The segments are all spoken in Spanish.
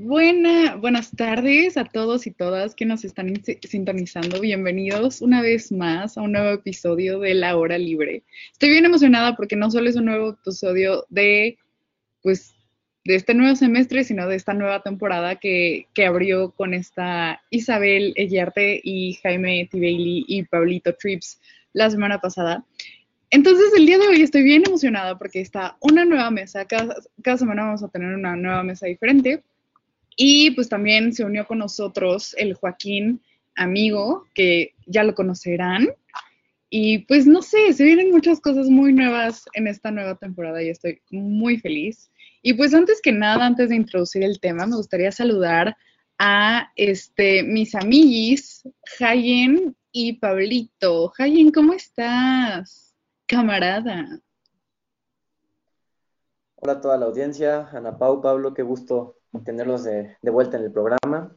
Buena, buenas tardes a todos y todas que nos están sintonizando. Bienvenidos una vez más a un nuevo episodio de La Hora Libre. Estoy bien emocionada porque no solo es un nuevo episodio de, pues, de este nuevo semestre, sino de esta nueva temporada que, abrió con esta Isabel Ellarte y Jaime T. Bailey y Pablito Trips la semana pasada. Entonces, el día de hoy estoy bien emocionada porque está una nueva mesa. Cada semana vamos a tener una nueva mesa diferente. Y pues también se unió con nosotros el Joaquín amigo, que ya lo conocerán. Y pues no sé, se vienen muchas cosas muy nuevas en esta nueva temporada y estoy muy feliz. Y pues antes que nada, antes de introducir el tema, me gustaría saludar a este, mis amiguis, Jayen y Pablito. Jayen, ¿cómo estás? Camarada. Hola a toda la audiencia, Ana Pau, Pablo, qué gusto tenerlos de, vuelta en el programa.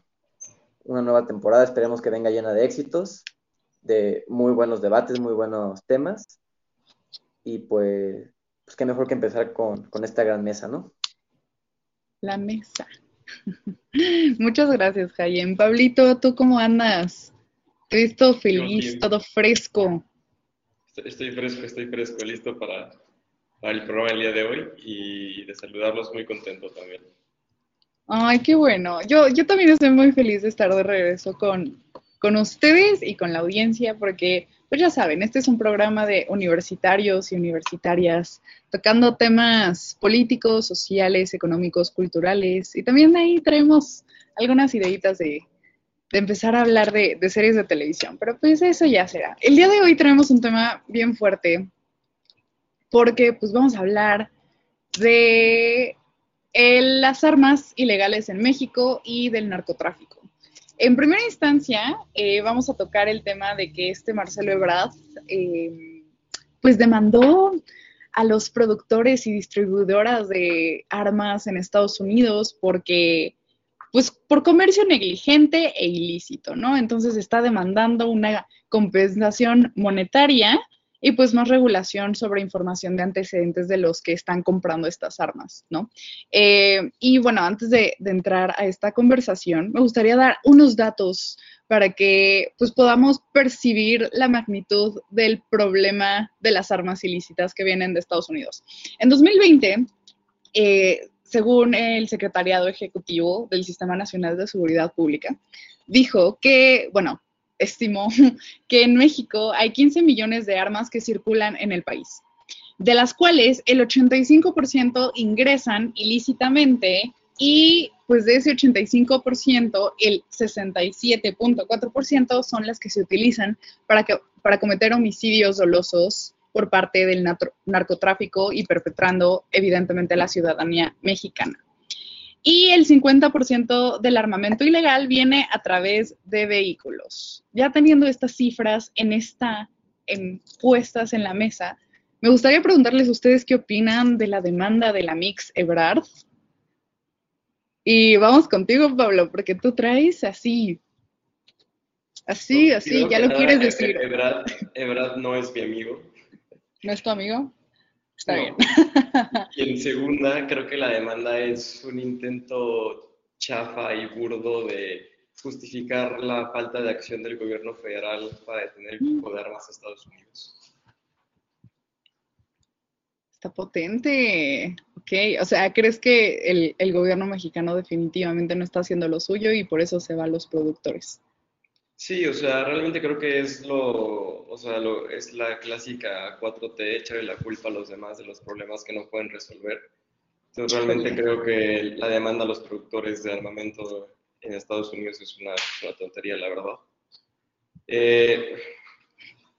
Una nueva temporada, esperemos que venga llena de éxitos, de muy buenos debates, muy buenos temas. Y pues, pues qué mejor que empezar con, esta gran mesa, ¿no? La mesa. Muchas gracias, Jayen. Pablito, ¿tú cómo andas? Visto feliz, todo fresco. Estoy, fresco, estoy fresco, listo para, para el programa del día de hoy y de saludarlos muy contento también. Ay, qué bueno. Yo, yo también estoy muy feliz de estar de regreso con, con ustedes y con la audiencia, porque, pues ya saben, este es un programa de universitarios y universitarias tocando temas políticos, sociales, económicos, culturales, y también ahí traemos algunas ideitas de, de empezar a hablar de, de series de televisión, pero pues eso ya será. El día de hoy traemos un tema bien fuerte, porque pues vamos a hablar de las armas ilegales en México y del narcotráfico. En primera instancia, eh, vamos a tocar el tema de que este Marcelo Ebrard, eh, pues demandó a los productores y distribuidoras de armas en Estados Unidos porque, pues, por comercio negligente e ilícito, ¿no? Entonces está demandando una compensación monetaria y pues más regulación sobre información de antecedentes de los que están comprando estas armas, ¿no? Eh, y bueno, antes de, entrar a esta conversación, me gustaría dar unos datos para que pues podamos percibir la magnitud del problema de las armas ilícitas que vienen de Estados Unidos. En 2020, eh, según el Secretariado Ejecutivo del Sistema Nacional de Seguridad Pública, dijo que, bueno, estimó que en México hay 15 millones de armas que circulan en el país, de las cuales el 85% ingresan ilícitamente y pues de ese 85%, el 67.4% son las que se utilizan para, que, para cometer homicidios dolosos por parte del narcotráfico y perpetrando evidentemente la ciudadanía mexicana y el 50% del armamento ilegal viene a través de vehículos. Ya teniendo estas cifras en esta, en, puestas en la mesa, me gustaría preguntarles a ustedes qué opinan de la demanda de la Mix Ebrard. Y vamos contigo, Pablo, porque tú traes así, así, así, ya lo quieres decir. Ebrard, Ebrard no es mi amigo. ¿No es tu amigo? Está bien. Y en segunda, creo que la demanda es un intento chafa y burdo de justificar la falta de acción del gobierno federal para detener el tipo de armas a Estados Unidos. Está potente. Ok, o sea, ¿crees que el, el gobierno mexicano definitivamente no está haciendo lo suyo y por eso se va a los productores? Sí, o sea, realmente creo que es lo, o sea, lo, es la clásica 4T, echarle la culpa a los demás de los problemas que no pueden resolver. Entonces, realmente creo que la demanda a los productores de armamento en Estados Unidos es una, tontería, la verdad. Eh,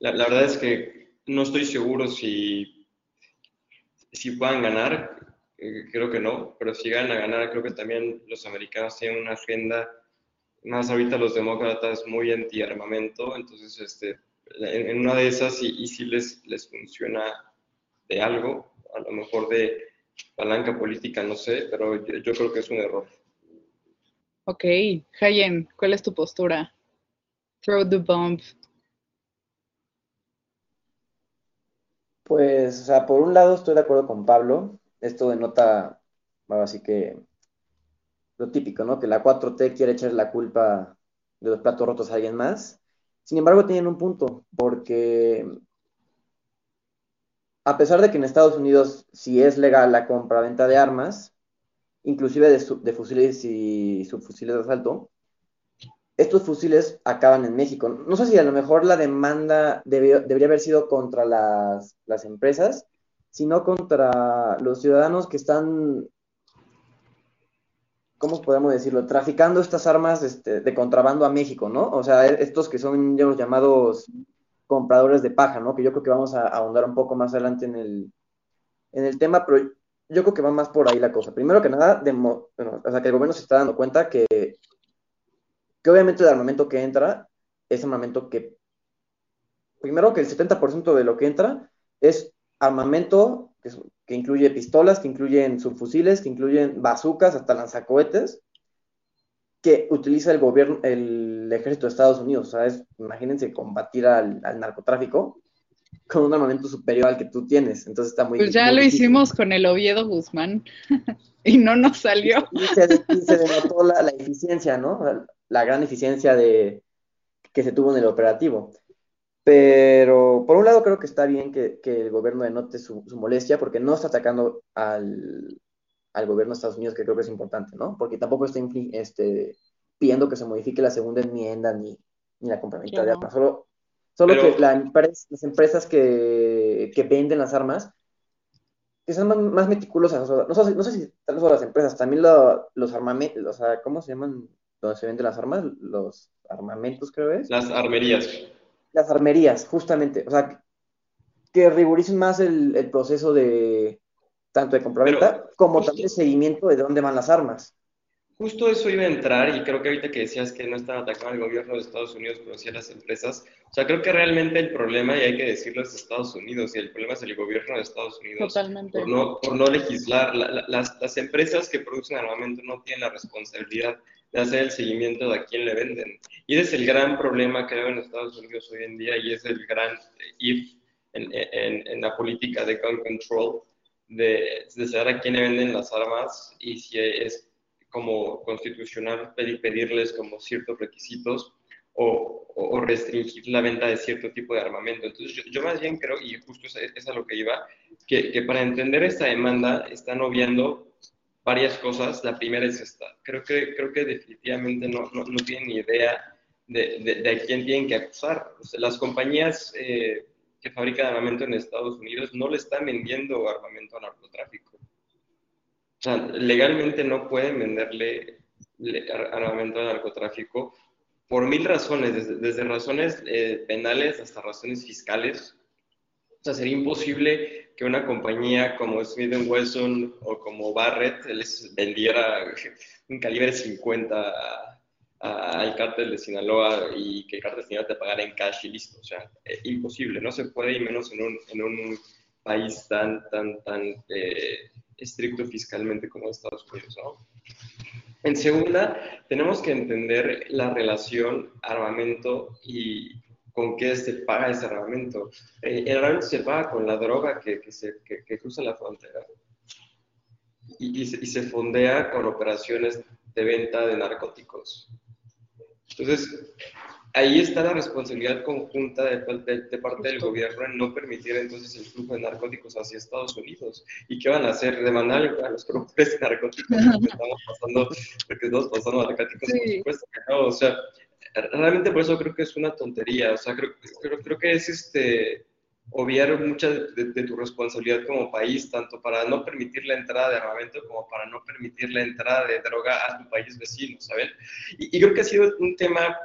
la, verdad es que no estoy seguro si, si puedan ganar, eh, creo que no, pero si ganan a ganar, creo que también los americanos tienen una agenda más ahorita los demócratas muy anti-armamento, entonces este, en, una de esas y, si les, les funciona de algo, a lo mejor de palanca política, no sé, pero yo, creo que es un error. Ok, Hayen, ¿cuál es tu postura? Throw the bomb. Pues, o sea, por un lado estoy de acuerdo con Pablo. Esto denota, bueno, así que lo típico, ¿no? Que la 4T quiere echar la culpa de los platos rotos a alguien más. Sin embargo, tienen un punto, porque a pesar de que en Estados Unidos sí es legal la compra-venta de armas, inclusive de, fusiles y subfusiles de asalto, estos fusiles acaban en México. No sé si a lo mejor la demanda debería haber sido contra las, las, empresas, sino contra los ciudadanos que están, ¿cómo podemos decirlo?, traficando estas armas este, de contrabando a México, ¿no? O sea, estos que son ya los llamados compradores de paja, ¿no? Que yo creo que vamos a ahondar un poco más adelante en el, en el tema, pero yo creo que va más por ahí la cosa. Primero que nada, o sea, que el gobierno se está dando cuenta que, que obviamente el armamento que entra es armamento que, primero que el 70% de lo que entra es armamento que, que, incluye pistolas, que incluyen subfusiles, que incluyen bazucas, hasta lanzacohetes, que utiliza el gobierno, el ejército de Estados Unidos. ¿sabes? Imagínense combatir al, narcotráfico con un armamento superior al que tú tienes. Entonces está muy Pues ya lo hicimos con el Oviedo Guzmán y no nos salió. Y se, denotó la, eficiencia, ¿no? La gran eficiencia de, que se tuvo en el operativo. Pero por un lado creo que está bien que, el gobierno denote su, su, molestia porque no está atacando al, al gobierno de Estados Unidos, que creo que es importante, ¿no? Porque tampoco está este, pidiendo que se modifique la segunda enmienda ni, ni la compraventa de armas. Solo, solo que la las empresas que, que, venden las armas, que sean más, meticulosas. no, sé, no, sé, si solo las empresas, también los armamentos, o sea, ¿cómo se llaman donde se venden las armas? Los armamentos, creo es. Las armerías. Las armerías, justamente. O sea, que riguricen más el, el proceso de tanto de compraventa como también seguimiento de dónde van las armas. Justo eso iba a entrar y creo que ahorita que decías que no están atacando al gobierno de Estados Unidos, pero sí a las empresas, o sea, creo que realmente el problema, y hay que decirlo, es Estados Unidos y el problema es el gobierno de Estados Unidos. Totalmente. Por no, por no legislar. las, las empresas que producen armamento no tienen la responsabilidad de hacer el seguimiento de a quién le venden. Y ese es el gran problema que hay en Estados Unidos hoy en día y es el gran if en, en, en la política de gun control de, saber a quién le venden las armas y si es como constitucional pedirles como ciertos requisitos o, o, restringir la venta de cierto tipo de armamento. Entonces yo, más bien creo, y justo es, es a lo que iba, que, que, para entender esta demanda están obviando varias cosas. La primera es esta. Creo que, creo que definitivamente no, no, no tienen ni idea de, de, de, a quién tienen que acusar. las compañías... Eh, que fabrican armamento en Estados Unidos no le están vendiendo armamento a narcotráfico. O sea, legalmente no pueden venderle armamento a narcotráfico por mil razones, desde, razones eh, penales hasta razones fiscales. O sea, sería imposible que una compañía como Smith Wesson o como Barrett les vendiera un calibre 50 al cártel de Sinaloa y que el cártel de Sinaloa te pagara en cash y listo. O sea, eh, imposible, no se puede, y menos en un, en un país tan, tan, tan eh, estricto fiscalmente como Estados Unidos, ¿no? En segunda, tenemos que entender la relación armamento y con qué se paga ese armamento. Eh, el armamento se paga con la droga que, que, se, que, cruza la frontera y, y, se, y se fondea con operaciones de venta de narcóticos. Entonces, ahí está la responsabilidad conjunta de, parte del gobierno en no permitir entonces el flujo de narcóticos hacia Estados Unidos. ¿Y qué van a hacer? Demandar a los productores de narcóticos porque estamos pasando, porque estamos pasando narcóticos, por supuesto que no. O sea, realmente por eso creo que es una tontería. O sea, creo, creo, creo que es este obviar mucha de, tu responsabilidad como país, tanto para no permitir la entrada de armamento como para no permitir la entrada de droga a tu país vecino, ¿saben? Y, creo que ha sido un tema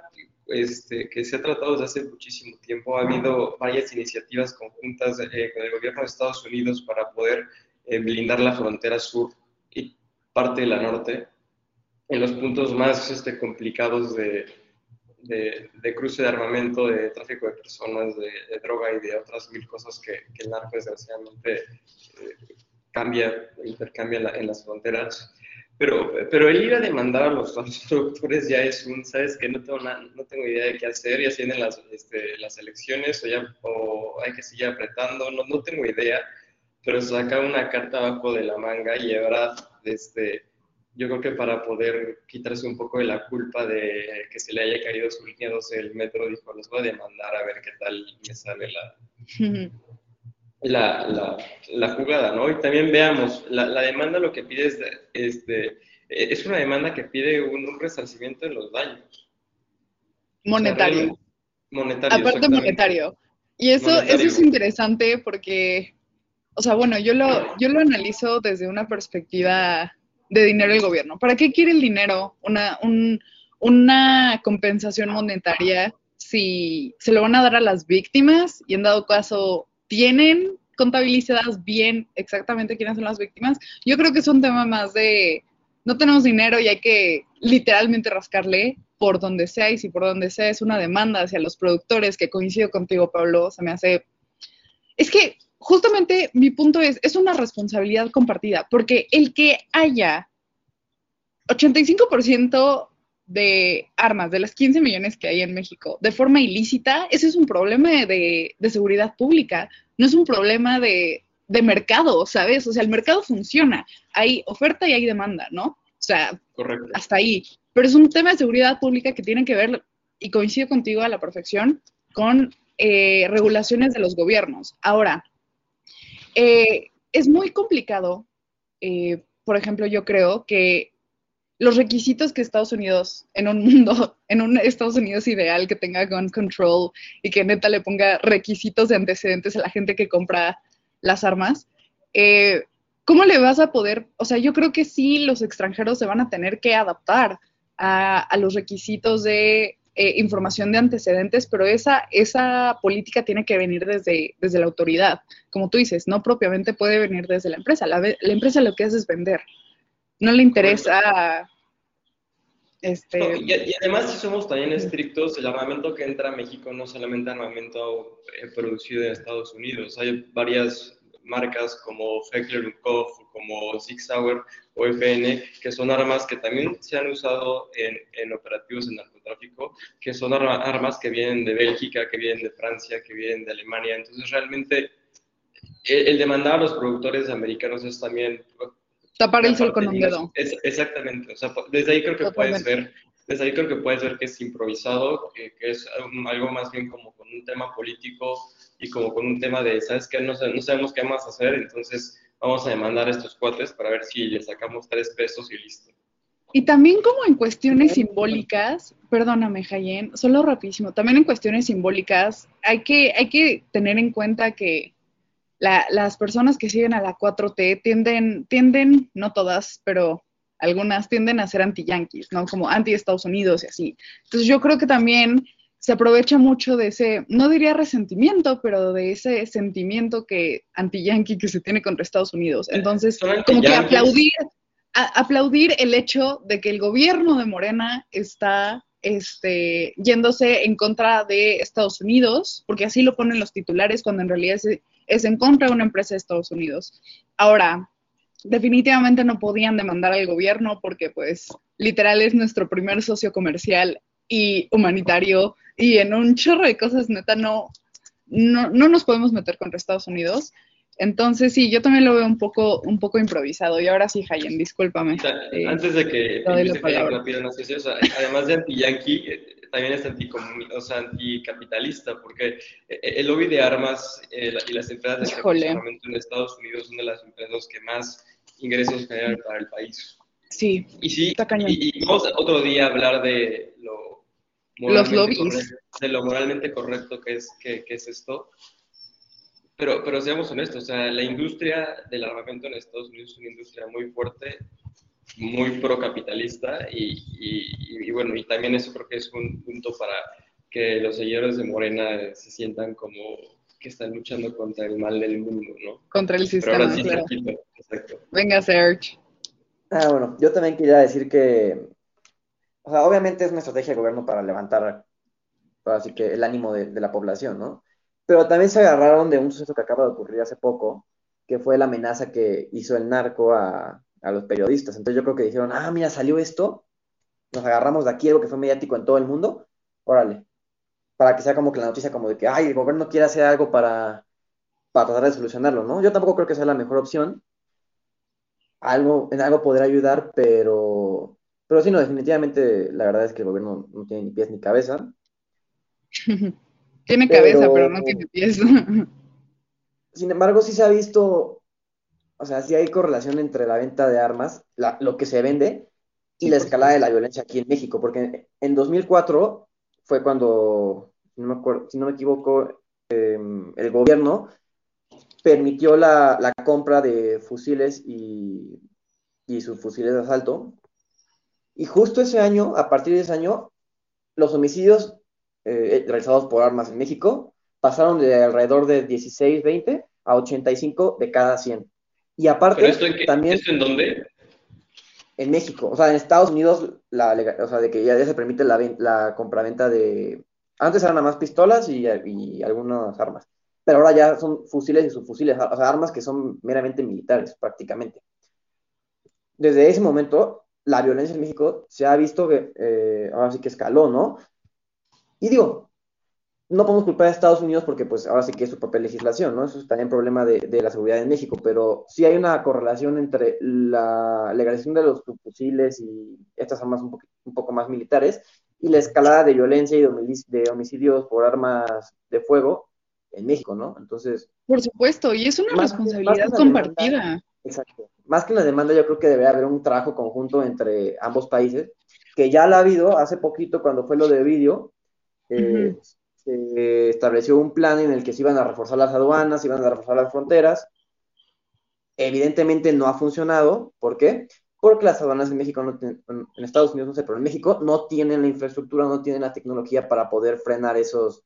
este, que se ha tratado desde hace muchísimo tiempo. Ha habido varias iniciativas conjuntas eh, con el gobierno de Estados Unidos para poder eh, blindar la frontera sur y parte de la norte en los puntos más este, complicados de, de, de, cruce de armamento, de tráfico de personas, de, droga y de otras mil cosas que, que el narco desgraciadamente eh, cambia, intercambia en las fronteras. Pero, pero el ir a demandar a los, productores ya es un, ¿sabes? Que no tengo, no tengo idea de qué hacer, ya tienen las, este, las elecciones o, ya, o hay que seguir apretando, no, no tengo idea, pero saca una carta abajo de la manga y ahora, este, yo creo que para poder quitarse un poco de la culpa de que se le haya caído su línea 12 el metro, dijo, los voy a demandar a ver qué tal me sale la... la, la, la, jugada, ¿no? Y también veamos, la, la demanda lo que pide es, este, es una demanda que pide un, resarcimiento de los daños. Monetario. monetario. Aparte monetario. Y eso, eso es interesante porque, o sea, bueno, yo lo, yo lo analizo desde una perspectiva de dinero del gobierno. ¿Para qué quiere el dinero? Una, un, una compensación monetaria si se lo van a dar a las víctimas y en dado caso tienen contabilizadas bien exactamente quiénes son las víctimas. Yo creo que es un tema más de no tenemos dinero y hay que literalmente rascarle por donde sea y si por donde sea es una demanda hacia los productores, que coincido contigo, Pablo, se me hace... Es que justamente mi punto es, es una responsabilidad compartida, porque el que haya 85% de armas, de las 15 millones que hay en México, de forma ilícita, ese es un problema de, seguridad pública, no es un problema de, mercado, ¿sabes? O sea, el mercado funciona, hay oferta y hay demanda, ¿no? O sea, hasta ahí. Pero es un tema de seguridad pública que tiene que ver, y coincido contigo a la perfección, con eh, regulaciones de los gobiernos. Ahora, eh, es muy complicado, eh, por ejemplo, yo creo que los requisitos que Estados Unidos, en un mundo, en un Estados Unidos ideal que tenga gun control y que neta le ponga requisitos de antecedentes a la gente que compra las armas, eh, ¿cómo le vas a poder? O sea, yo creo que sí los extranjeros se van a tener que adaptar a, los requisitos de eh, información de antecedentes, pero esa, esa política tiene que venir desde, desde la autoridad. Como tú dices, no propiamente puede venir desde la empresa. La, empresa lo que hace es vender no le interesa. Este... y, además, si somos también estrictos, el armamento que entra a México no solamente armamento eh, producido en Estados Unidos, hay varias marcas como Heckler Koch, como Six Sauer o FN, que son armas que también se han usado en, en operativos de narcotráfico, que son armas que vienen de Bélgica, que vienen de Francia, que vienen de Alemania. Entonces, realmente, el, el demandar a los productores americanos es también Tapar el sol con un dedo. exactamente, o sea, desde ahí creo que puedes ver, desde ahí creo que puedes ver que es improvisado, que, es algo más bien como con un tema político y como con un tema de, ¿sabes qué? No, no sabemos qué más hacer, entonces vamos a demandar a estos cuates para ver si le sacamos tres pesos y listo. Y también como en cuestiones simbólicas, perdóname, Jayen, solo rapidísimo, también en cuestiones simbólicas hay que, hay que tener en cuenta que las personas que siguen a la 4T tienden, tienden, no todas, pero algunas tienden a ser anti-yanquis, ¿no? Como anti-Estados Unidos y así. Entonces yo creo que también se aprovecha mucho de ese, no diría resentimiento, pero de ese sentimiento que anti-yankee que se tiene contra Estados Unidos. Entonces, como que aplaudir, aplaudir el hecho de que el gobierno de Morena está este, yéndose en contra de Estados Unidos, porque así lo ponen los titulares cuando en realidad es es en contra de una empresa de Estados Unidos. Ahora, definitivamente no podían demandar al gobierno porque pues literal es nuestro primer socio comercial y humanitario y en un chorro de cosas neta no, no, nos podemos meter contra Estados Unidos. Entonces sí, yo también lo veo un poco, un poco improvisado. Y ahora sí, Hayen, discúlpame. Eh, antes de que no sé además de anti-yankee, eh, también es o sea, anticapitalista, porque eh, el lobby de armas eh, y las empresas de armamento en Estados Unidos son de las empresas que más ingresos generan para el país. Sí, y sí, y, vamos otro día a hablar de lo los lobbies. de lo moralmente correcto que es, que, que es esto. Pero, pero seamos honestos, o sea, la industria del armamento en Estados Unidos es una industria muy fuerte muy procapitalista y, y, y, bueno, y también eso creo que es un punto para que los seguidores de Morena se sientan como que están luchando contra el mal del mundo, ¿no? Contra el sistema, claro. Venga, Serge. Ah, bueno, yo también quería decir que, o sea, obviamente es una estrategia de gobierno para levantar así que el ánimo de, de la población, ¿no? Pero también se agarraron de un suceso que acaba de ocurrir hace poco, que fue la amenaza que hizo el narco a, a los periodistas. Entonces yo creo que dijeron, ah, mira, salió esto, nos agarramos de aquí algo que fue mediático en todo el mundo, órale, para que sea como que la noticia como de que, ay, el gobierno quiere hacer algo para, para tratar de solucionarlo, ¿no? Yo tampoco creo que sea la mejor opción, algo, en algo podrá ayudar, pero, pero sí, no, definitivamente la verdad es que el gobierno no tiene ni pies ni cabeza. tiene cabeza, pero no tiene pies. sin embargo, sí se ha visto, o sea, sí hay correlación entre la venta de armas, lo que se vende, y la escalada de la violencia aquí en México, porque en 2004 fue cuando, si no me, acuerdo, si no me equivoco, em, el gobierno permitió la, la compra de fusiles y, y sus fusiles de asalto. Y justo ese año, a partir de ese año, los homicidios eh, realizados por armas en México pasaron de alrededor de 16, 20 a 85 de cada 100. Y aparte, esto en también... ¿Esto en dónde? En México, o sea, en Estados Unidos, la, o sea, de que ya, se permite la, la compraventa de... Antes eran nada más pistolas y, y algunas armas pero ahora ya son fusiles y subfusiles, o sea, armas que son meramente militares prácticamente. Desde ese momento, la violencia en México se ha visto que eh, ahora sí que escaló, ¿no? Y digo, no podemos culpar a Estados Unidos porque pues ahora sí que es su propia legislación, ¿no? Eso es también problema de, de, la seguridad en México, pero sí hay una correlación entre la legalización de los fusiles y estas armas un, un poco más militares y la escalada de violencia y de homicidios por armas de fuego en México, ¿no? Entonces... Por supuesto, y es una responsabilidad compartida. exacto. Más que la demanda, yo creo que debe haber un trabajo conjunto entre ambos países, que ya la ha habido hace poquito cuando fue lo de vídeo, eh, se estableció un plan en el que se iban a reforzar las aduanas, se iban a reforzar las fronteras. Evidentemente no ha funcionado, ¿por qué? Porque las aduanas en México, no en Estados Unidos no sé, pero en México no tienen la infraestructura, no tienen la tecnología para poder frenar esos,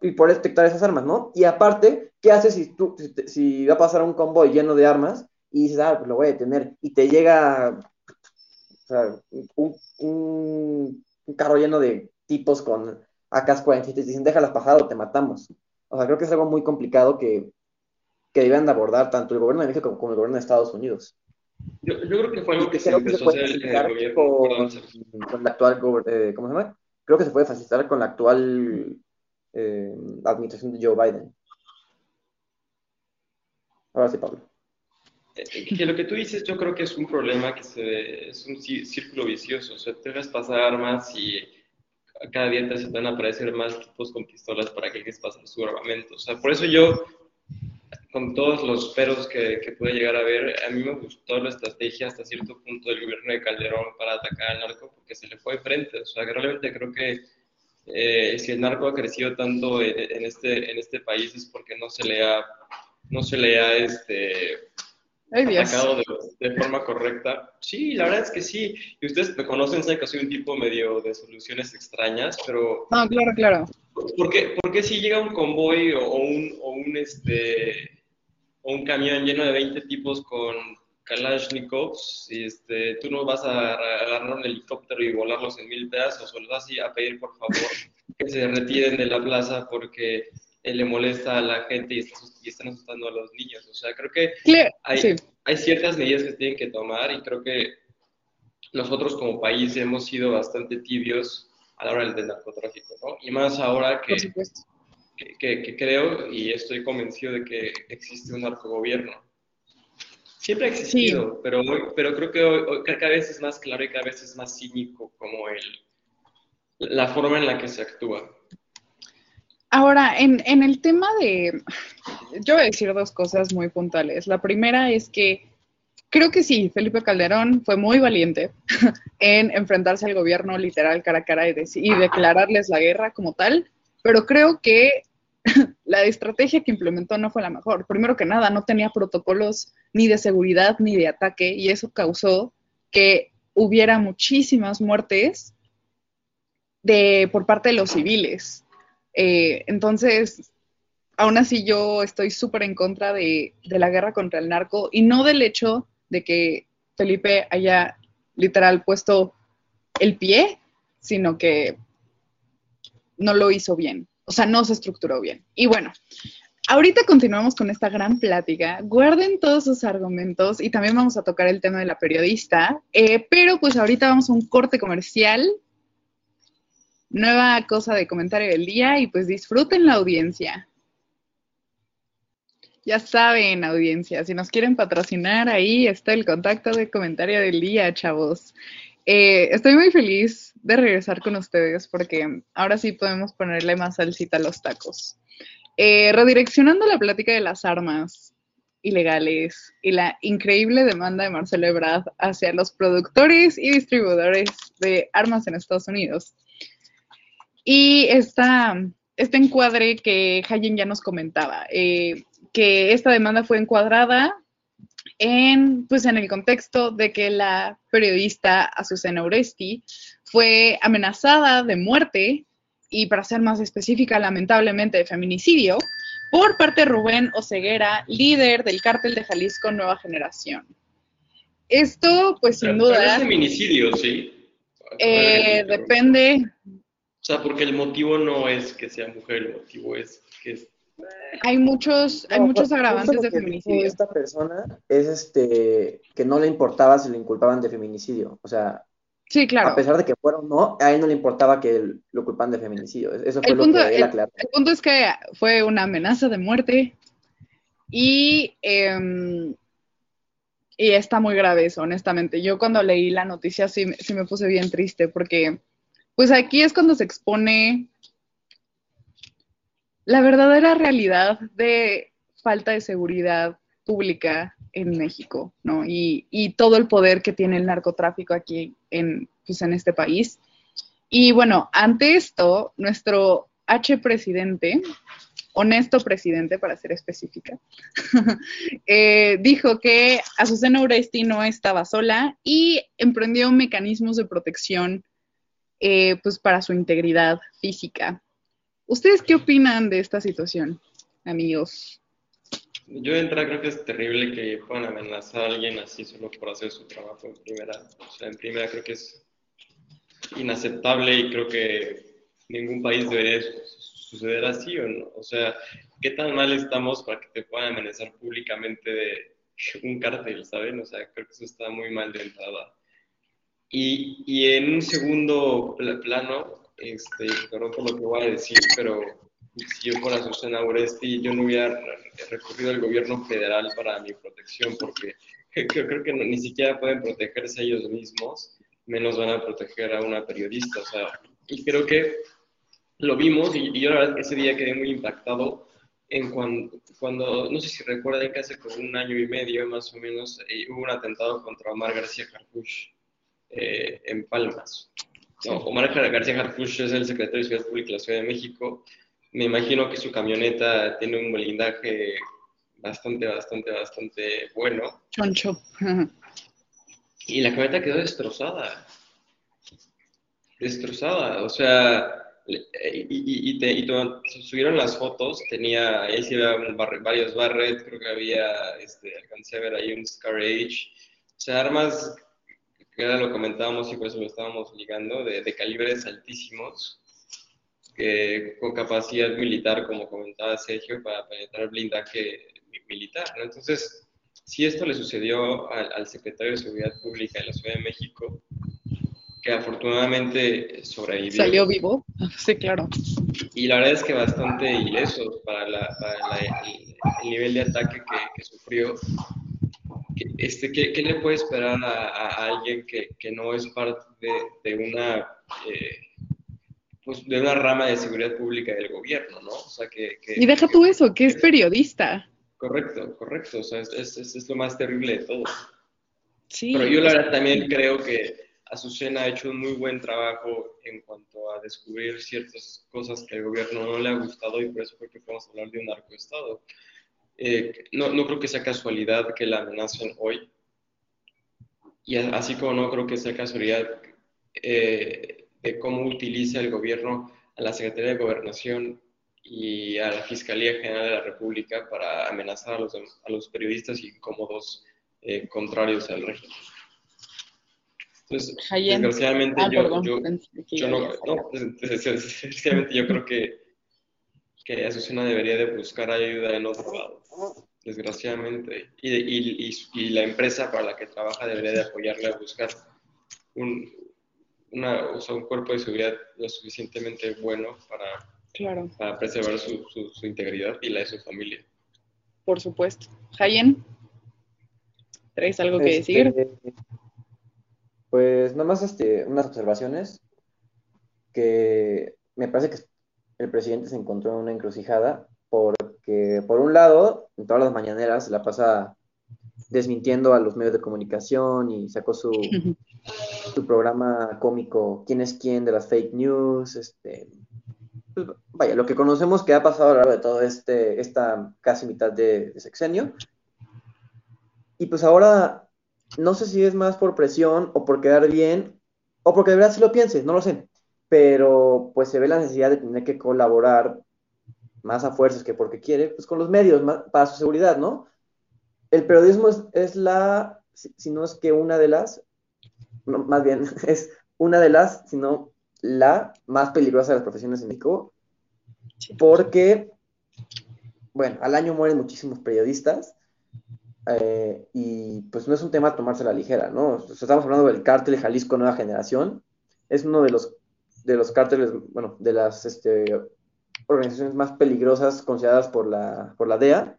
y poder detectar esas armas, ¿no? Y aparte, ¿qué haces si, tú, si, va a pasar un convoy lleno de armas y dices, ah, pues lo voy a detener, y te llega o sea, un, un, carro lleno de tipos con AK-47 y te dicen, déjalas pasar o te matamos. O sea, creo que es algo muy complicado que, que deben de abordar tanto el gobierno de México como el gobierno de Estados Unidos. Yo, yo creo que fue algo que, se empezó a hacer. Con, con la actual, eh, ¿cómo se llama? Creo que se puede facilitar con la actual eh, la administración de Joe Biden. Ahora sí, Pablo. Eh, que lo que tú dices yo creo que es un problema que se, es un círculo vicioso. O sea, te vas pasar armas y cada día te van a aparecer más tipos con pistolas para que alguien pase su armamento. O sea, por eso yo, con todos los peros que, que pude llegar a ver, a mí me gustó la estrategia hasta cierto punto del gobierno de Calderón para atacar al narco porque se le fue de frente. O sea, que realmente creo que eh, si el narco ha crecido tanto en, este, en este país es porque no se le ha, no se le ha este, atacado de, de, forma correcta. Sí, la verdad es que sí. Y ustedes me conocen, saben que soy un tipo medio de soluciones extrañas, pero... No, claro, claro. ¿Por qué, porque si llega un convoy o, un, o un, este, o un camión lleno de 20 tipos con Kalashnikovs, y este, tú no vas a agarrar un helicóptero y volarlos en mil pedazos, o les vas a pedir por favor que se retiren de la plaza porque le molesta a la gente y, están asustando a los niños. O sea, creo que hay, hay ciertas medidas que se tienen que tomar y creo que nosotros como país hemos sido bastante tibios a la hora del narcotráfico, ¿no? Y más ahora que, que, que, creo y estoy convencido de que existe un narcogobierno Siempre ha existido, pero, pero creo que hoy, cada vez es más claro y cada vez es más cínico como el, la forma en la que se actúa. Ahora, en, en el tema de, yo voy a decir dos cosas muy puntuales. La primera es que creo que sí, Felipe Calderón fue muy valiente en enfrentarse al gobierno literal cara a cara y, y declararles la guerra como tal, pero creo que la estrategia que implementó no fue la mejor. Primero que nada, no tenía protocolos ni de seguridad ni de ataque y eso causó que hubiera muchísimas muertes de, por parte de los civiles. Eh, entonces, aún así yo estoy súper en contra de, de la guerra contra el narco y no del hecho de que Felipe haya literal puesto el pie, sino que no lo hizo bien, o sea, no se estructuró bien. Y bueno, ahorita continuamos con esta gran plática. Guarden todos sus argumentos y también vamos a tocar el tema de la periodista, eh, pero pues ahorita vamos a un corte comercial. Nueva cosa de comentario del día y pues disfruten la audiencia. Ya saben, audiencia, si nos quieren patrocinar, ahí está el contacto de comentario del día, chavos. Eh, estoy muy feliz de regresar con ustedes porque ahora sí podemos ponerle más salsita a los tacos. Eh, redireccionando la plática de las armas ilegales y la increíble demanda de Marcelo Ebrard hacia los productores y distribuidores de armas en Estados Unidos. Y esta, este encuadre que Hayen ya nos comentaba. Eh, que esta demanda fue encuadrada en, pues, en el contexto de que la periodista Azucena Oresti fue amenazada de muerte y, para ser más específica, lamentablemente de feminicidio, por parte de Rubén Oceguera, líder del cártel de Jalisco Nueva Generación. Esto, pues sin duda... Es feminicidio, sí. Eh, depende. O sea, porque el motivo no es que sea mujer, el motivo es que hay muchos, hay muchos agravantes de feminicidio. Esta persona es este que no le importaba si le inculpaban de feminicidio. O sea, sí, claro. a pesar de que fueron no, a él no le importaba que lo culpan de feminicidio. Eso fue lo que él aclaró. El, punto es que fue una amenaza de muerte y, em, y está muy grave eso, honestamente. Yo cuando leí la noticia sí, sí me puse bien triste porque pues aquí es cuando se expone la verdadera realidad de falta de seguridad pública en México, ¿no? Y, todo el poder que tiene el narcotráfico aquí en, pues, en este país. Y bueno, ante esto, nuestro H presidente, honesto presidente para ser específica, eh, dijo que Azucena Uresti no estaba sola y emprendió mecanismos de protección eh, pues para su integridad física. ¿Ustedes qué opinan de esta situación, amigos? Yo de entrada creo que es terrible que puedan amenazar a alguien así solo por hacer su trabajo en primera. O sea, en primera creo que es inaceptable y creo que ningún país debería suceder así o no. O sea, ¿qué tan mal estamos para que te puedan amenazar públicamente de un cártel, ¿saben? O sea, creo que eso está muy mal de entrada. Y, y en un segundo plano, este, perdón por lo que voy a decir, pero si yo fuera Susana Uresti, yo no hubiera recurrido al gobierno federal para mi protección, porque creo que ni siquiera pueden protegerse ellos mismos, menos van a proteger a una periodista. O sea, y creo que lo vimos, y, yo la verdad ese día quedé muy impactado en cuando, cuando, no sé si recuerdan que hace como un año y medio más o menos eh, hubo un atentado contra Omar García Carpuch eh, en Palmas. No, Omar García Harfuch es el secretario de Ciudad Pública de la Ciudad de México. Me imagino que su camioneta tiene un blindaje bastante, bastante, bastante bueno. Choncho. y la camioneta quedó destrozada. Destrozada. O sea, y, y, subieron las fotos, tenía, ahí sí había varios Barrett, creo que había, este, alcancé a ver ahí un Scar Age. O sea, armas que ahora lo comentábamos y por eso lo estábamos ligando, de, calibres altísimos, que, con capacidad militar, como comentaba Sergio, para penetrar blindaje militar. Entonces, si esto le sucedió al, secretario de Seguridad Pública de la Ciudad de México, que afortunadamente sobrevivió. ¿Salió vivo? Sí, claro. Y la verdad es que bastante ileso para, el, nivel de ataque que, que sufrió este, ¿qué, ¿qué, le puede esperar a, alguien que, que, no es parte de, de una, eh, pues de una rama de seguridad pública del gobierno, ¿no? O sea, que, y deja tú eso, que es periodista. Correcto, correcto, o sea, es, es, es, lo más terrible de todo. Sí. Pero yo la verdad también creo que Azucena ha hecho un muy buen trabajo en cuanto a descubrir ciertas cosas que al gobierno no le ha gustado y por eso creo que podemos hablar de un narcoestado. Eh, no, no, creo que sea casualidad que la amenacen hoy. Y así como no creo que sea casualidad eh, de cómo utiliza el gobierno a la Secretaría de Gobernación y a la Fiscalía General de la República para amenazar a los, a los periodistas y incómodos eh, contrarios al régimen. Entonces, desgraciadamente Ah, yo, yo, yo no, no, desgraciadamente yo creo que, que Azucena debería de buscar ayuda en otro lado, desgraciadamente. Y, y, y, y la empresa para la que trabaja debería de apoyarle a buscar un, una, o sea, un cuerpo de seguridad lo suficientemente bueno para, Claro, para preservar su, su, su integridad y la de su familia. por supuesto. Jayen, ¿traes algo que Este, decir? Pues nada más este, unas observaciones que me parece que el presidente se encontró en una encrucijada porque por un lado, en todas las mañaneras se la pasa desmintiendo a los medios de comunicación y sacó su, su programa cómico ¿Quién es quién? de las fake news, este, pues, vaya, lo que conocemos que ha pasado a lo largo de todo este, esta casi mitad de, de sexenio. Y pues ahora, no sé si es más por presión o por quedar bien, o porque de verdad sí lo piense, no lo sé. Pero pues se ve la necesidad de tener que colaborar más a fuerzas que porque quiere, pues con los medios, más- para su seguridad, ¿no? El periodismo es, es la, si, si no es que una de las, no, más bien, es una de las, si no la más peligrosa de las profesiones en México, porque, bueno, al año mueren muchísimos periodistas eh, y pues no es un tema a tomarse a la ligera, ¿no? O sea, estamos hablando del cártel Jalisco Nueva Generación, es uno de los, de los cárteles, bueno, de las este, organizaciones más peligrosas consideradas por la, por la DEA.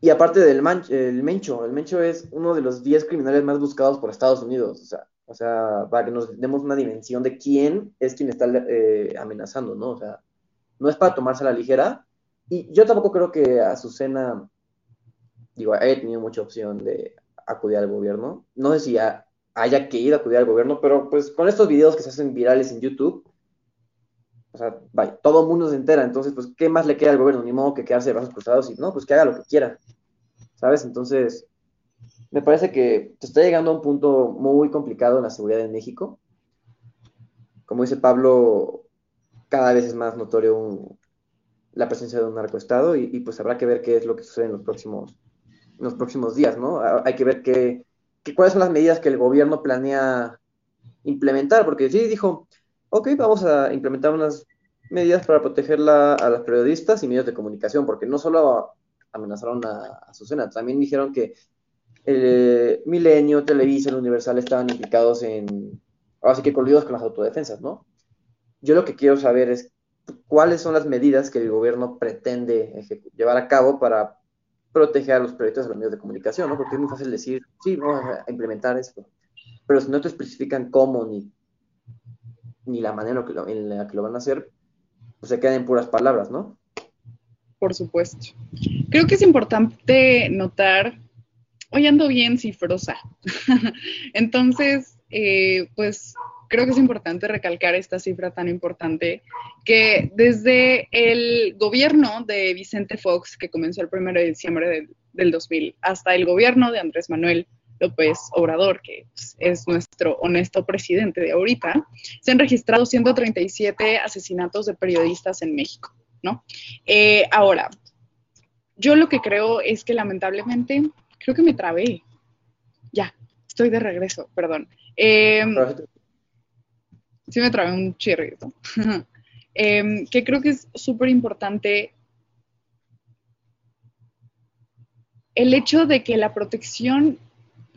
Y aparte del man- el Mencho, el Mencho es uno de los 10 criminales más buscados por Estados Unidos, o sea, o sea, para que nos demos una dimensión de quién es quien está eh, amenazando, ¿no? O sea, no es para tomarse a la ligera. Y yo tampoco creo que Azucena, digo, haya tenido mucha opción de acudir al gobierno. No sé si ha- haya que ir a acudir al gobierno, pero pues con estos videos que se hacen virales en YouTube, sea, todo el mundo se entera, entonces, pues, ¿qué más le queda al gobierno? Ni modo que quedarse de brazos cruzados y no, pues que haga lo que quiera, ¿sabes? Entonces, me parece que se está llegando a un punto muy complicado en la seguridad en México. Como dice Pablo, cada vez es más notorio la presencia de un narcoestado y, pues habrá que ver qué es lo que sucede en los próximos, los próximos días, ¿no? Ha- Hay que ver qué- cuáles son las medidas que el gobierno planea implementar, porque sí dijo, ok, vamos a implementar unas medidas para proteger a los periodistas y medios de comunicación, porque no solo amenazaron a, a Susana, también dijeron que el Milenio, Televisa, el Universal estaban implicados en, ahora sí que coludidos con las autodefensas, ¿no? Yo lo que quiero saber es cuáles son las medidas que el gobierno pretende llevar a cabo para proteger a los periodistas y los medios de comunicación, ¿no? Porque es muy fácil decir, sí, vamos a implementar esto, pero si no te especifican cómo ni, ni la manera en, la que lo van a hacer, se quedan en puras palabras, ¿no? Por supuesto. Creo que es importante notar, hoy ando bien cifrosa. Entonces, eh, pues creo que es importante recalcar esta cifra tan importante que desde el gobierno de Vicente Fox, que comenzó el 1 de diciembre del, del 2000, hasta el gobierno de Andrés Manuel López Obrador, que pues, es nuestro honesto presidente de ahorita, se han registrado 137 asesinatos de periodistas en México, ¿no? Eh, ahora, yo lo que creo es que lamentablemente, creo que me trabé. Ya, estoy de regreso, perdón. Eh, sí me trabé un chirrito. Em, que creo que es súper importante el hecho de que la protección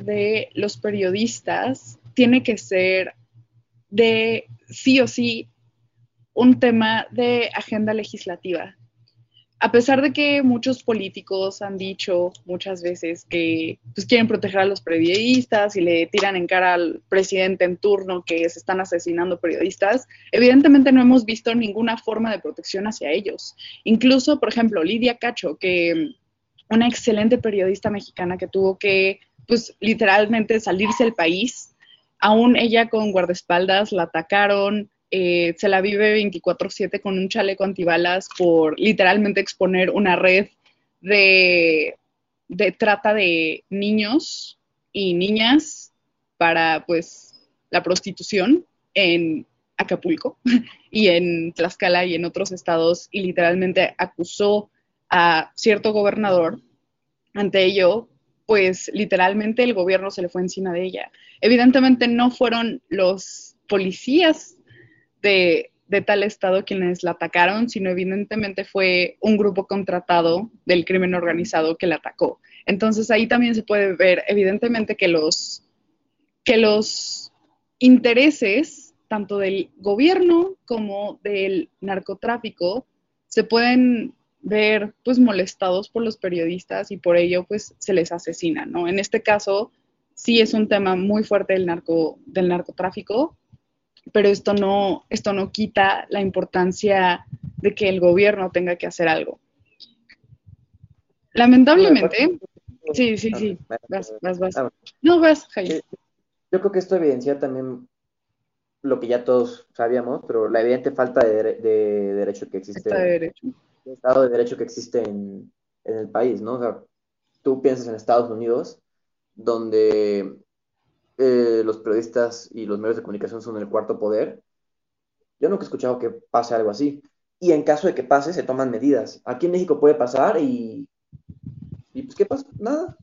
de los periodistas tiene que ser de sí o sí un tema de agenda legislativa. A pesar de que muchos políticos han dicho muchas veces que pues, quieren proteger a los periodistas y le tiran en cara al presidente en turno que se están asesinando periodistas, evidentemente no hemos visto ninguna forma de protección hacia ellos. Incluso, por ejemplo, Lidia Cacho, que una excelente periodista mexicana que tuvo que, pues, literalmente salirse del país, aún ella con guardaespaldas la atacaron, eh, se la vive 24/7 con un chaleco antibalas por literalmente exponer una red de, de trata de niños y niñas para, pues, la prostitución en Acapulco y en Tlaxcala y en otros estados y literalmente acusó a cierto gobernador. Ante ello, pues literalmente el gobierno se le fue encima de ella. Evidentemente no fueron los policías de, de tal estado quienes la atacaron, sino evidentemente fue un grupo contratado del crimen organizado que la atacó. Entonces ahí también se puede ver evidentemente que los, que los intereses tanto del gobierno como del narcotráfico se pueden ver pues molestados por los periodistas y por ello pues se les asesina, ¿no? En este caso sí es un tema muy fuerte del narco del narcotráfico, pero esto no esto no quita la importancia de que el gobierno tenga que hacer algo. Lamentablemente, sí, sí, sí, vas, vas, vas. No, vas, Jaime. Yo creo que esto evidencia también lo que ya todos sabíamos, pero la evidente falta de, de derecho que existe. de derecho Estado de Derecho que existe en, el país, ¿no? O sea, tú piensas en Estados Unidos, donde eh, los periodistas y los medios de comunicación son el cuarto poder. Yo nunca he escuchado que pase algo así. Y en caso de que pase, se toman medidas. Aquí en México puede pasar y. ¿Y pues qué pasa? Nada.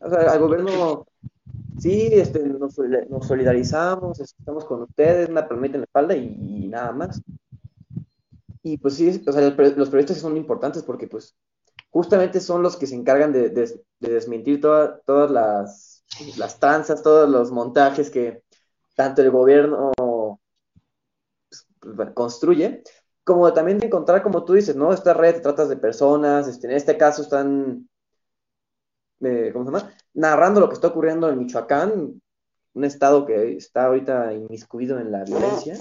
O sea, al gobierno. Sí, este, nos, solidarizamos, estamos con ustedes, me permiten la espalda y nada más. Y pues sí, o sea, los periodistas son importantes porque pues justamente son los que se encargan de, desmentir todas las, las tranzas, todos los montajes que tanto el gobierno pues, construye, como también de encontrar, como tú dices, ¿no? Esta red de tratas de personas, este, en este caso están, eh, ¿cómo se llama? Narrando lo que está ocurriendo en Michoacán, un estado que está ahorita inmiscuido en la violencia.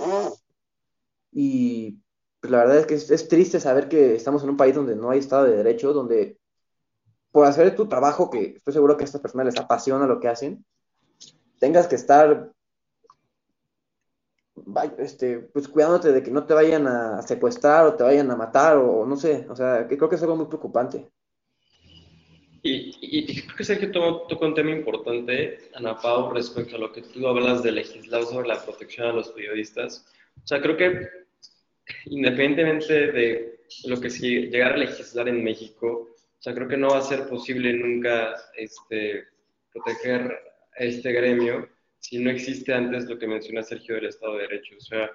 Y pues, la verdad es que es, triste saber que estamos en un país donde no hay Estado de Derecho, donde por hacer tu trabajo, que estoy seguro que a estas personas les apasiona lo que hacen, tengas que estar este, pues cuidándote de que no te vayan a secuestrar o te vayan a matar o no sé, o sea, que creo que es algo muy preocupante. Y, creo que Sergio tocó, un tema importante, Ana Pau, respecto a lo que tú hablas de legislar sobre la protección a los periodistas. O sea, creo que independientemente de lo que si llegar a legislar en México, o sea, creo que no va a ser posible nunca este, proteger este gremio si no existe antes lo que menciona Sergio del Estado de Derecho. O sea,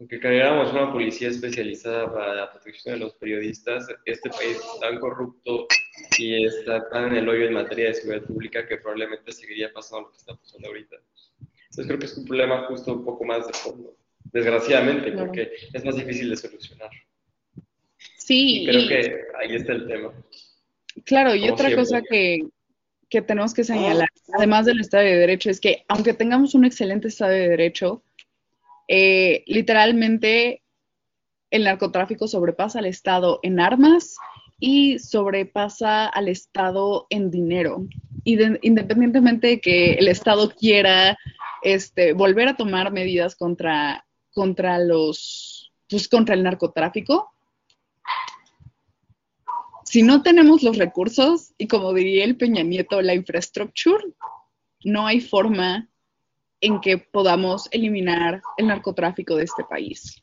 aunque creáramos una policía especializada para la protección de los periodistas, este país es tan corrupto y está tan en el hoyo en materia de seguridad pública que probablemente seguiría pasando lo que está pasando ahorita. Entonces creo que es un problema justo un poco más de fondo desgraciadamente, porque es más difícil de solucionar. Sí. Y creo que ahí está el tema. Claro, y otra cosa que, que tenemos que señalar, además del Estado de Derecho, es que aunque tengamos un excelente Estado de Derecho, eh, literalmente el narcotráfico sobrepasa al Estado en armas y sobrepasa al Estado en dinero. Y independientemente de que el Estado quiera este, volver a tomar medidas contra contra los, pues contra el narcotráfico. Si no tenemos los recursos y como diría el Peña Nieto, la infraestructura, no hay forma en que podamos eliminar el narcotráfico de este país.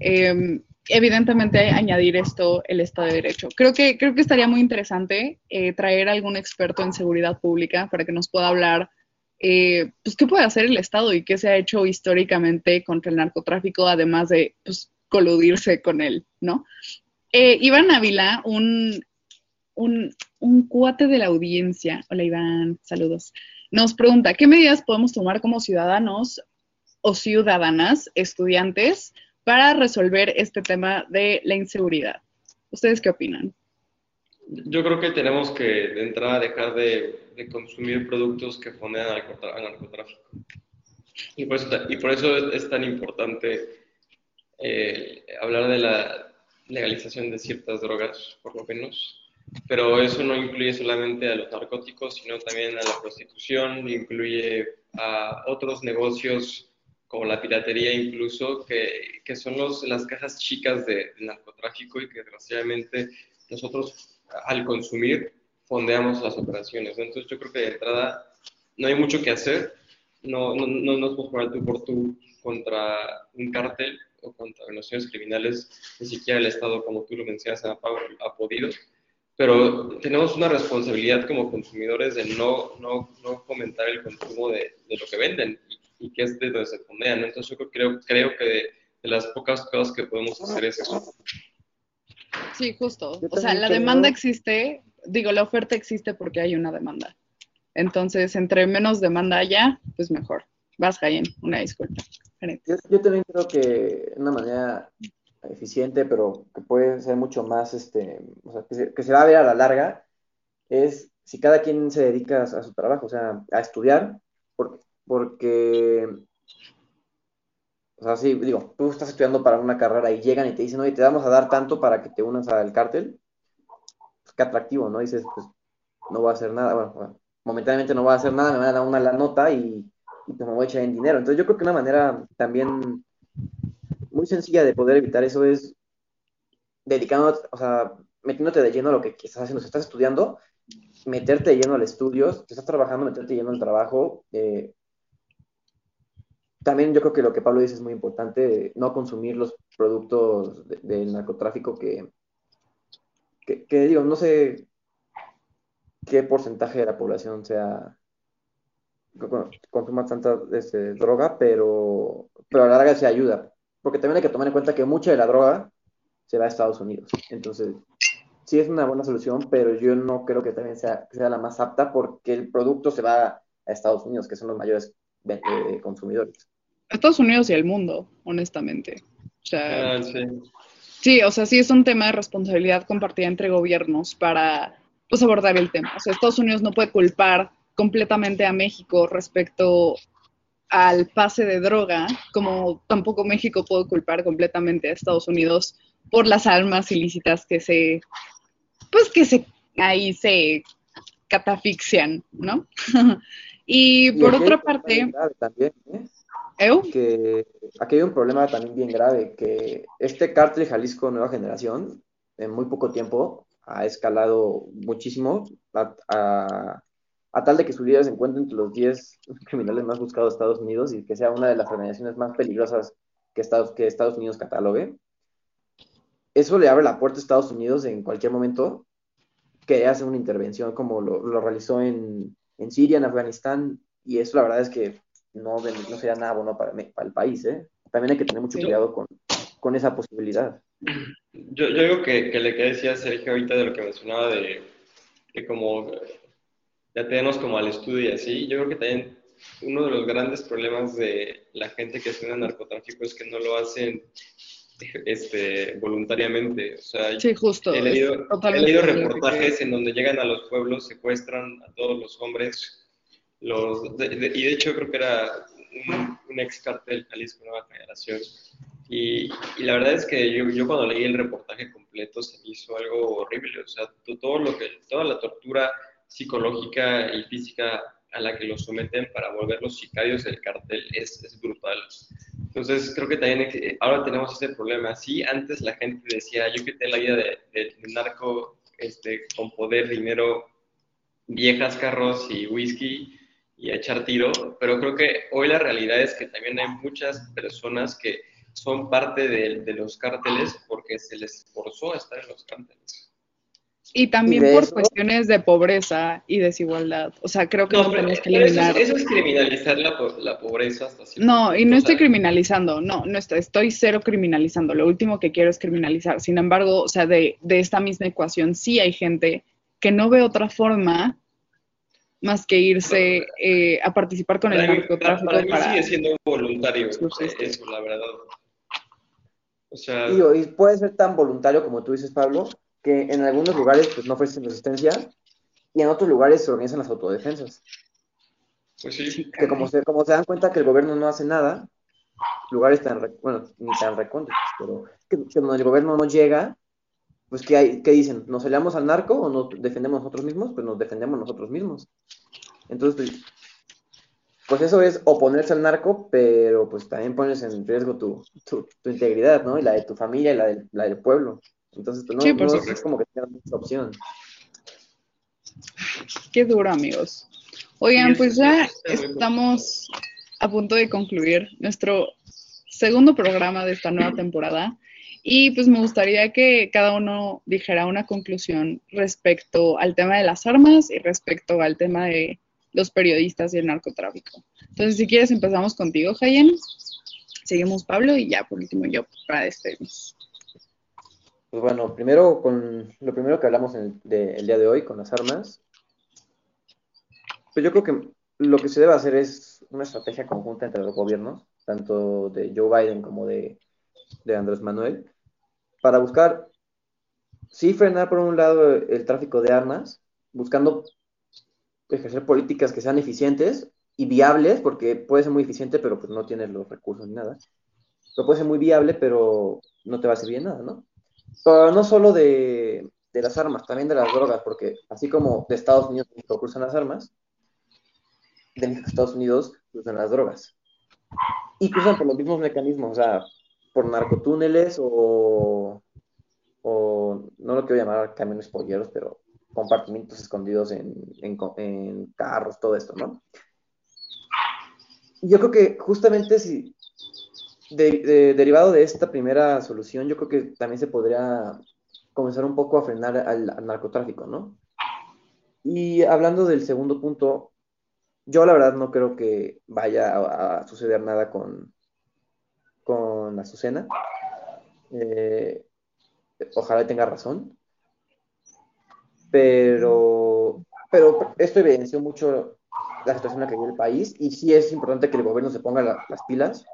Em, evidentemente añadir esto el Estado de Derecho. Creo que, creo que estaría muy interesante eh, traer algún experto en seguridad pública para que nos pueda hablar eh, pues, ¿qué puede hacer el Estado y qué se ha hecho históricamente contra el narcotráfico, además de, pues, coludirse con él, ¿no? Eh, Iván Ávila, un, un, un cuate de la audiencia, hola Iván, saludos, nos pregunta, ¿qué medidas podemos tomar como ciudadanos o ciudadanas, estudiantes, para resolver este tema de la inseguridad? ¿Ustedes qué opinan? Yo creo que tenemos que de entrada dejar de, consumir productos que fondean al, narcotráfico. Y por, eso, y por eso es, tan importante eh, hablar de la legalización de ciertas drogas, por lo menos. Pero eso no incluye solamente a los narcóticos, sino también a la prostitución, incluye a otros negocios como la piratería incluso, que, que son los, las cajas chicas de, de narcotráfico y que desgraciadamente nosotros al consumir fondeamos las operaciones. Entonces yo creo que de entrada no hay mucho que hacer, no, no, no nos podemos poner tú por tú contra un cártel o contra organizaciones criminales, ni siquiera el Estado, como tú lo mencionas, ha, ha podido. pero tenemos una responsabilidad como consumidores de no, no, no fomentar el consumo de, de lo que venden y, que es de donde se fondean. Entonces yo creo, creo que de, de, las pocas cosas que podemos hacer es eso. Sí, justo. O sea, la demanda existe, digo, la oferta existe porque hay una demanda. Entonces, entre menos demanda haya, pues mejor. Vas, Jayen, una disculpa. Yo, también creo que una manera eficiente, pero que puede ser mucho más, este, o sea, que se, va a ver a la larga, es si cada quien se dedica a, su trabajo, o sea, a estudiar, porque, porque, o sea, sí, digo, tú estás estudiando para una carrera y llegan y te dicen, oye, te vamos a dar tanto para que te unas al cártel, qué atractivo, ¿no? Dices, pues no voy a hacer nada, bueno, momentáneamente no voy a hacer nada, me van a dar una la nota y, y pues me voy a echar en dinero. Entonces yo creo que una manera también muy sencilla de poder evitar eso es dedicando, o sea, metiéndote de lleno a lo que estás haciendo. Si estás estudiando, meterte de lleno al estudio, si estás trabajando, meterte de lleno al trabajo. Eh, también yo creo que lo que Pablo dice es muy importante, no consumir los productos del narcotráfico que, que, digo, no sé qué porcentaje de la población sea consuma tanta este, droga, pero, pero a la larga se ayuda porque también hay que tomar en cuenta que mucha de la droga se va a Estados Unidos. Entonces, sí es una buena solución, pero yo no creo que también sea, sea la más apta porque el producto se va a Estados Unidos, que son los mayores eh, consumidores. Estados Unidos y el mundo, honestamente. O sea, ah, sí. Sí, o sea, sí es un tema de responsabilidad compartida entre gobiernos para pues, abordar el tema. O sea, Estados Unidos no puede culpar completamente a México respecto al pase de droga, como tampoco México puede culpar completamente a Estados Unidos por las almas ilícitas que se, pues que se, ahí se catafixian, ¿no? y, por otra parte... También, ¿eh? Que aquí hay un problema también bien grave, que este cártel Jalisco Nueva Generación, en muy poco tiempo, ha escalado muchísimo a a tal de que su líder se encuentre entre los 10 criminales más buscados de Estados Unidos y que sea una de las organizaciones más peligrosas que Estados, que Estados Unidos catalogue. Eso le abre la puerta a Estados Unidos en cualquier momento que hace una intervención como lo, realizó en, Siria, en Afganistán, y eso la verdad es que no, no sería nada bueno para, para el país. ¿eh? También hay que tener mucho cuidado con, con esa posibilidad. Yo, yo digo que, que le que decía Sergio ahorita de lo que mencionaba de, de como ya tenemos como al estudio y así. Yo creo que también uno de los grandes problemas de la gente que hace narcotráfico es que no lo hacen este, voluntariamente. O sea, sí, justo. He leído, he leído reportajes en donde llegan a los pueblos, secuestran a todos los hombres. Los, y de hecho creo que era un, un ex cartel Jalisco Nueva Generación. Y, y, la verdad es que yo, yo, cuando leí el reportaje completo se me hizo algo horrible. O sea, todo lo que, toda la tortura psicológica y física a la que los someten para volverlos sicarios del cartel es, es brutal. Entonces, creo que también ahora tenemos ese problema. Sí, antes la gente decía, yo quité la vida de, de, narco este, con poder, dinero, viejas, carros y whisky y a echar tiro, pero creo que hoy la realidad es que también hay muchas personas que son parte de, de los cárteles porque se les forzó a estar en los cárteles. Y también por cuestiones de pobreza y desigualdad. O sea, creo que no, tenemos que eliminar. Eso, es criminalizar la, la pobreza hasta cierto No, y no estoy criminalizando, no, no estoy, estoy cero criminalizando. Lo último que quiero es criminalizar. Sin embargo, o sea, de, de esta misma ecuación sí hay gente que no ve otra forma más que irse eh, a participar con el narcotráfico. Para, para, mí sigue siendo voluntario eso, la verdad. O sea... y puede ser tan voluntario como tú dices, Pablo, que en algunos lugares pues, no ofrecen resistencia y en otros lugares se organizan las autodefensas. Pues sí. Que como se, como se dan cuenta que el gobierno no hace nada, lugares tan, bueno, ni tan recónditos, pero que, donde el gobierno no llega, pues ¿qué, hay, ¿qué dicen? ¿Nos aliamos al narco o nos defendemos nosotros mismos? Pues nos defendemos nosotros mismos. Entonces, pues, pues eso es oponerse al narco, pero pues también pones en riesgo tu, tu, integridad, ¿no? Y la de tu familia y la, de, la del pueblo. Entonces, pues, no, no es como que tengan mucha opción. Qué duro, amigos. Oigan, pues ya estamos a punto de concluir nuestro segundo programa de esta nueva temporada. Y pues me gustaría que cada uno dijera una conclusión respecto al tema de las armas y respecto al tema de los periodistas y el narcotráfico. Entonces, si quieres, empezamos contigo, Jayen. Seguimos Pablo y ya por último yo para despedirnos. Pues bueno, primero con lo primero que hablamos el día de hoy con las armas, pues yo creo que lo que se debe hacer es una estrategia conjunta entre los gobiernos, tanto de Joe Biden como de, de Andrés Manuel, para buscar, sí, frenar por un lado el tráfico de armas, buscando ejercer políticas que sean eficientes y viables, porque puede ser muy eficiente, pero pues no tienes los recursos ni nada. Pero puede ser muy viable, pero no te va a servir nada, ¿no? Pero no solo de, de las armas, también de las drogas, porque así como de Estados Unidos cruzan las armas, de Estados Unidos cruzan las drogas. Y cruzan por los mismos mecanismos, o sea, por narcotúneles o, o no lo quiero llamar camiones polleros, pero compartimientos escondidos en, en, carros, todo esto, ¿no? Yo creo que justamente si, derivado de esta primera solución, yo creo que también se podría comenzar un poco a frenar al, narcotráfico, ¿no? Y hablando del segundo punto, yo la verdad no creo que vaya a, suceder nada con, con Azucena. Eh, ojalá tenga razón. Pero, pero esto evidenció mucho la situación en la que vive el país y sí es importante que el gobierno se ponga las pilas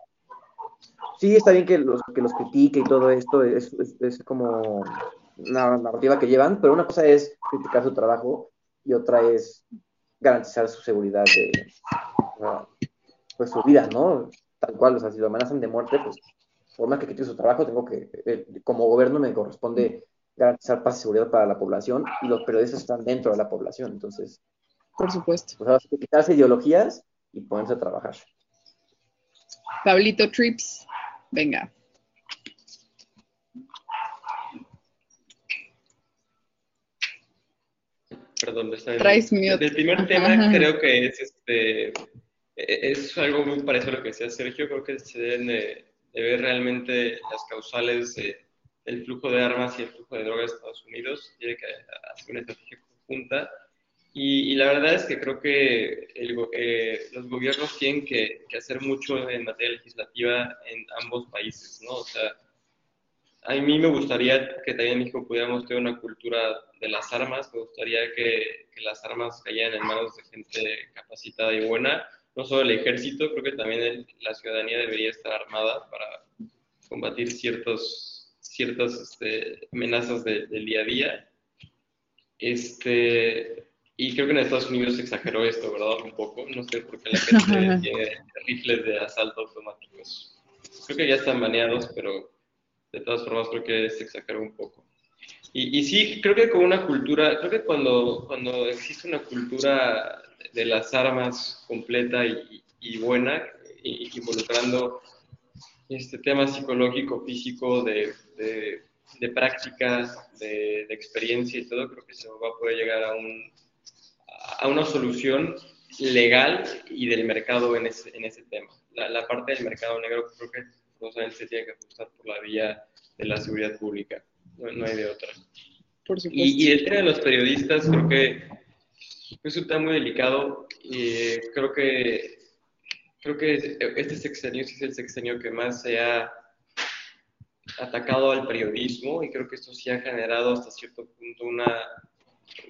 sí está bien que los, que los critique y todo esto, es, es, como una narrativa que llevan, pero una cosa es criticar su trabajo y otra es garantizar su seguridad de pues su vida, ¿no? Tal cual, o sea, si lo amenazan de muerte, pues por más que critique su trabajo, tengo que, eh, como gobierno me corresponde garantizar paz y seguridad para la población y los periodistas están dentro de la población, entonces. Por supuesto. Pues, quitarse ideologías y ponerse a trabajar. Pablito Trips. Venga. Perdón, está El primer tema creo que es este es algo muy parecido a lo que decía Sergio, creo que se deben de, ver realmente las causales del flujo de armas y el flujo de drogas de Estados Unidos, tiene que hacer una estrategia conjunta y, la verdad es que creo que eh, los gobiernos tienen que, hacer mucho en materia legislativa en ambos países, ¿no? O sea, a mí me gustaría que también en México pudiéramos tener una cultura de las armas, me gustaría que, las armas cayeran en manos de gente capacitada y buena, no solo el ejército, creo que también la ciudadanía debería estar armada para combatir ciertos, ciertas este, amenazas del día a día. Este, y creo que en Estados Unidos se exageró esto, ¿verdad? Un poco. No sé por qué la gente tiene rifles de asalto automáticos. Creo que ya están baneados, pero de todas formas creo que se exageró un poco. Y, y sí, creo que con una cultura, creo que cuando, cuando existe una cultura de las armas completa y, y buena, involucrando este tema psicológico, físico, de, de, de práctica, de, experiencia y todo, creo que se va a poder llegar a un, a una solución legal y del mercado en ese, en ese tema. La, parte del mercado negro creo que se tiene que ajustar por la vía de la seguridad pública, no, hay de otra. y, y, el tema de los periodistas creo que es un tema muy delicado y creo que creo que este sexenio es el sexenio que más se ha atacado al periodismo y creo que esto sí ha generado hasta cierto punto una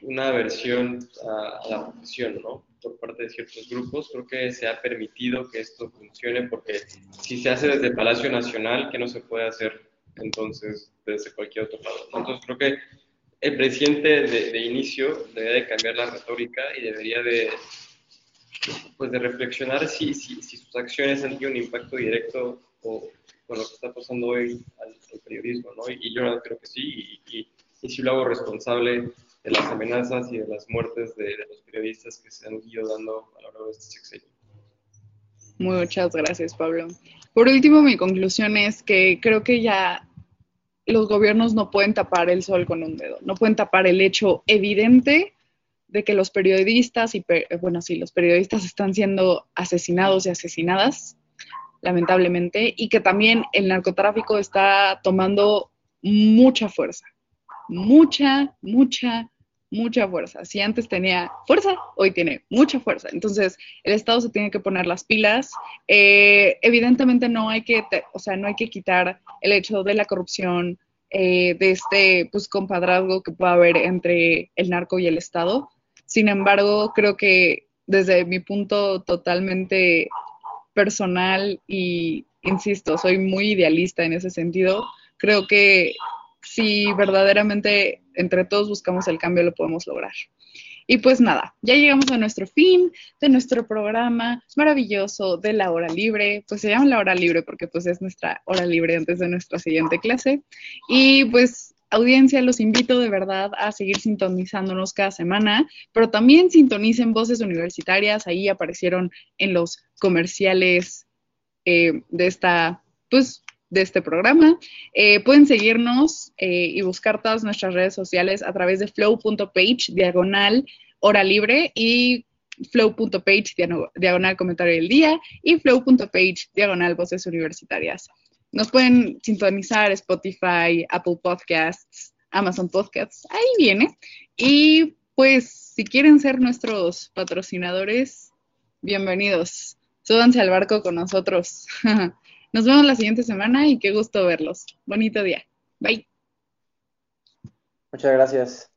una aversión a, la profesión, ¿no? Por parte de ciertos grupos. Creo que se ha permitido que esto funcione porque si se hace desde Palacio Nacional, ¿qué no se puede hacer entonces desde cualquier otro lado? Entonces creo que el presidente de, inicio debería de cambiar la retórica y debería de, pues de reflexionar si, si, sus acciones han tenido un impacto directo o, con lo que está pasando hoy al, periodismo, ¿no? Y, yo creo que sí, y, y, y si lo hago responsable de las amenazas y de las muertes de, los periodistas que se han ido dando a lo largo de este sexenio. Muchas gracias, Pablo. Por último, mi conclusión es que creo que ya los gobiernos no pueden tapar el sol con un dedo, no pueden tapar el hecho evidente de que los periodistas, y bueno, sí, los periodistas están siendo asesinados y asesinadas, lamentablemente, y que también el narcotráfico está tomando mucha fuerza, mucha, mucha, mucha fuerza. Si antes tenía fuerza, hoy tiene mucha fuerza. Entonces, el Estado se tiene que poner las pilas. Eh, evidentemente no hay que, o sea, no hay que quitar el hecho de la corrupción, eh, de este pues compadrazgo que puede haber entre el narco y el Estado. Sin embargo, creo que desde mi punto totalmente personal y, insisto, soy muy idealista en ese sentido, creo que si verdaderamente entre todos buscamos el cambio, lo podemos lograr. Y pues nada, ya llegamos a nuestro fin de nuestro programa maravilloso de la hora libre. Pues se llama la hora libre porque pues es nuestra hora libre antes de nuestra siguiente clase. Y pues audiencia, los invito de verdad a seguir sintonizándonos cada semana, pero también sintonicen voces universitarias. Ahí aparecieron en los comerciales eh, de esta, pues de este programa. Eh, pueden seguirnos eh, y buscar todas nuestras redes sociales a través de flow.page diagonal hora libre y flow.page diagonal comentario del día y flow.page diagonal voces universitarias. Nos pueden sintonizar Spotify, Apple Podcasts, Amazon Podcasts, ahí viene. Y pues si quieren ser nuestros patrocinadores, bienvenidos. Súbanse al barco con nosotros. Nos vemos la siguiente semana y qué gusto verlos. Bonito día. Bye. Muchas gracias.